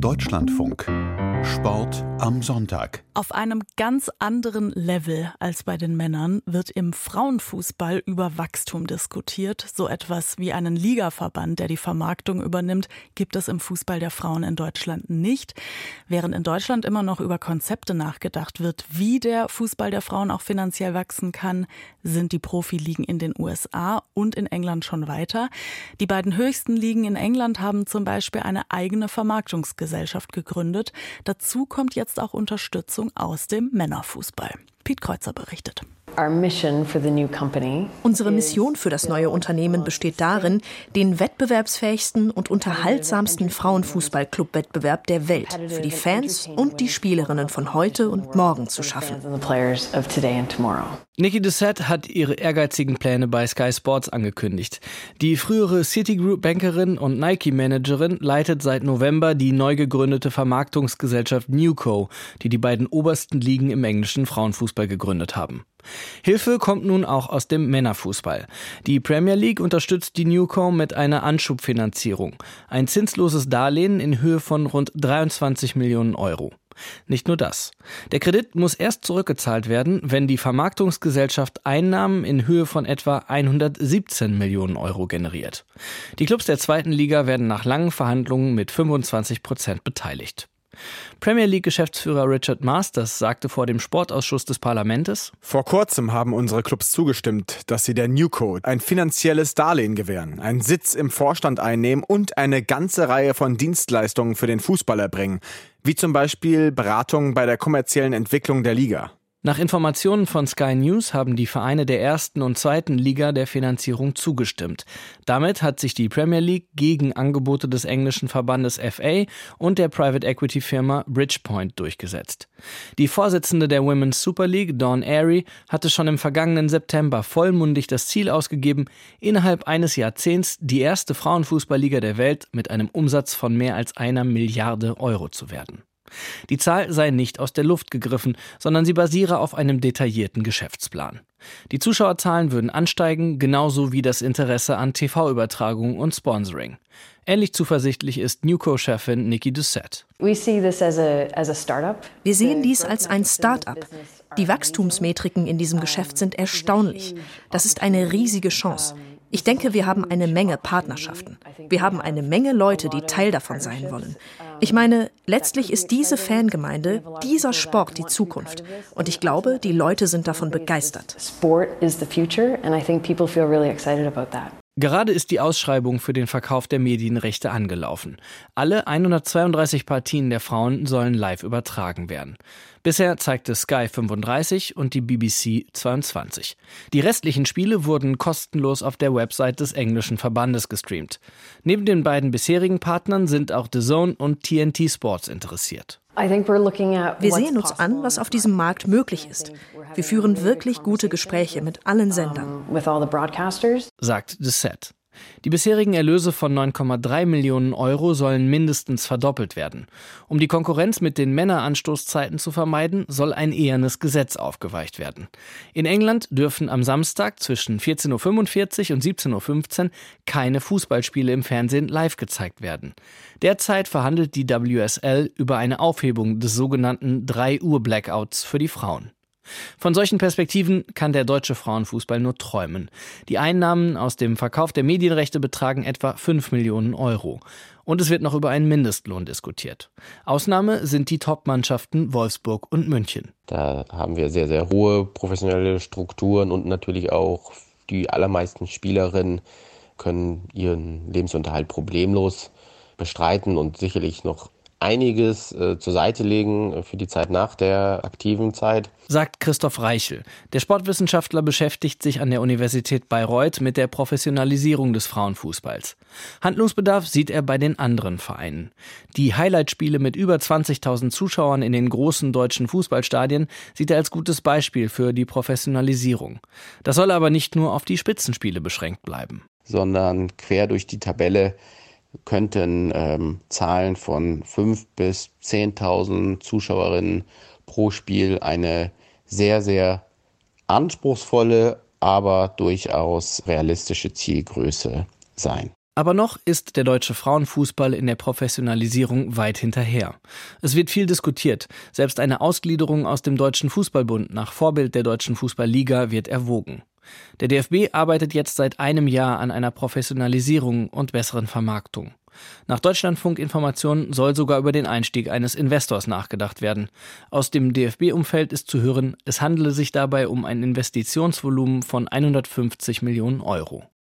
Deutschlandfunk. Sport am Sonntag. Auf einem ganz anderen Level als bei den Männern wird im Frauenfußball über Wachstum diskutiert. So etwas wie einen Ligaverband, der die Vermarktung übernimmt, gibt es im Fußball der Frauen in Deutschland nicht. Während in Deutschland immer noch über Konzepte nachgedacht wird, wie der Fußball der Frauen auch finanziell wachsen kann, sind die Profiligen in den USA und in England schon weiter. Die beiden höchsten Ligen in England haben zum Beispiel eine eigene Vermarktungsgesellschaft gegründet. Dazu kommt jetzt auch Unterstützung aus dem Männerfußball. Piet Kreuzer berichtet. Unsere Mission für das neue Unternehmen besteht darin, den wettbewerbsfähigsten und unterhaltsamsten Frauenfußball-Club-Wettbewerb der Welt für die Fans und die Spielerinnen von heute und morgen zu schaffen. Nikki Doucette hat ihre ehrgeizigen Pläne bei Sky Sports angekündigt. Die frühere Citigroup-Bankerin und Nike-Managerin leitet seit November die neu gegründete Vermarktungsgesellschaft Newco, die die beiden obersten Ligen im englischen Frauenfußball gegründet haben. Hilfe kommt nun auch aus dem Männerfußball. Die Premier League unterstützt die Newcom mit einer Anschubfinanzierung, ein zinsloses Darlehen in Höhe von rund 23 Millionen Euro. Nicht nur das. Der Kredit muss erst zurückgezahlt werden, wenn die Vermarktungsgesellschaft Einnahmen in Höhe von etwa 117 Millionen Euro generiert. Die Clubs der zweiten Liga werden nach langen Verhandlungen mit 25 Prozent beteiligt. Premier League-Geschäftsführer Richard Masters sagte vor dem Sportausschuss des Parlaments: Vor kurzem haben unsere Clubs zugestimmt, dass sie der Newco ein finanzielles Darlehen gewähren, einen Sitz im Vorstand einnehmen und eine ganze Reihe von Dienstleistungen für den Fußball erbringen, wie zum Beispiel Beratung bei der kommerziellen Entwicklung der Liga. Nach Informationen von Sky News haben die Vereine der ersten und zweiten Liga der Finanzierung zugestimmt. Damit hat sich die Premier League gegen Angebote des englischen Verbandes FA und der Private Equity Firma Bridgepoint durchgesetzt. Die Vorsitzende der Women's Super League, Dawn Airy, hatte schon im vergangenen September vollmundig das Ziel ausgegeben, innerhalb eines Jahrzehnts die erste Frauenfußballliga der Welt mit einem Umsatz von mehr als einer Milliarde Euro zu werden. Die Zahl sei nicht aus der Luft gegriffen, sondern sie basiere auf einem detaillierten Geschäftsplan. Die Zuschauerzahlen würden ansteigen, genauso wie das Interesse an TV-Übertragungen und Sponsoring. Ähnlich zuversichtlich ist Newco-Chefin Nikki Doucette. Wir sehen dies als ein Start-up. Die Wachstumsmetriken in diesem Geschäft sind erstaunlich. Das ist eine riesige Chance. Ich denke, wir haben eine Menge Partnerschaften. Wir haben eine Menge Leute, die Teil davon sein wollen. Ich meine, letztlich ist diese Fangemeinde, dieser Sport die Zukunft. Und ich glaube, die Leute sind davon begeistert. Gerade ist die Ausschreibung für den Verkauf der Medienrechte angelaufen. Alle 132 Partien der Frauen sollen live übertragen werden. Bisher zeigte Sky 35 und die BBC 22. Die restlichen Spiele wurden kostenlos auf der Website des englischen Verbandes gestreamt. Neben den beiden bisherigen Partnern sind auch The Zone und TNT Sports interessiert. Wir sehen uns an, was auf diesem Markt möglich ist. Wir führen wirklich gute Gespräche mit allen Sendern. Sagt The Set. Die bisherigen Erlöse von 9,3 Millionen Euro sollen mindestens verdoppelt werden. Um die Konkurrenz mit den Männeranstoßzeiten zu vermeiden, soll ein ehernes Gesetz aufgeweicht werden. In England dürfen am Samstag zwischen 14.45 Uhr und 17.15 Uhr keine Fußballspiele im Fernsehen live gezeigt werden. Derzeit verhandelt die WSL über eine Aufhebung des sogenannten 3 Uhr Blackouts für die Frauen. Von solchen Perspektiven kann der deutsche Frauenfußball nur träumen. Die Einnahmen aus dem Verkauf der Medienrechte betragen etwa 5 Millionen Euro. Und es wird noch über einen Mindestlohn diskutiert. Ausnahme sind die Top-Mannschaften Wolfsburg und München. Da haben wir sehr, sehr hohe professionelle Strukturen und natürlich auch die allermeisten Spielerinnen können ihren Lebensunterhalt problemlos bestreiten und sicherlich noch einiges äh, zur Seite legen äh, für die Zeit nach der aktiven Zeit. Sagt Christoph Reichel. Der Sportwissenschaftler beschäftigt sich an der Universität Bayreuth mit der Professionalisierung des Frauenfußballs. Handlungsbedarf sieht er bei den anderen Vereinen. Die Highlightspiele mit über 20.000 Zuschauern in den großen deutschen Fußballstadien sieht er als gutes Beispiel für die Professionalisierung. Das soll aber nicht nur auf die Spitzenspiele beschränkt bleiben. Sondern quer durch die Tabelle könnten ähm, Zahlen von 5.000 bis 10.000 Zuschauerinnen pro Spiel eine sehr, sehr anspruchsvolle, aber durchaus realistische Zielgröße sein. Aber noch ist der deutsche Frauenfußball in der Professionalisierung weit hinterher. Es wird viel diskutiert. Selbst eine Ausgliederung aus dem Deutschen Fußballbund nach Vorbild der Deutschen Fußballliga wird erwogen. Der DFB arbeitet jetzt seit einem Jahr an einer Professionalisierung und besseren Vermarktung. Nach Deutschlandfunk-Informationen soll sogar über den Einstieg eines Investors nachgedacht werden. Aus dem DFB-Umfeld ist zu hören, es handele sich dabei um ein Investitionsvolumen von 150 Millionen Euro.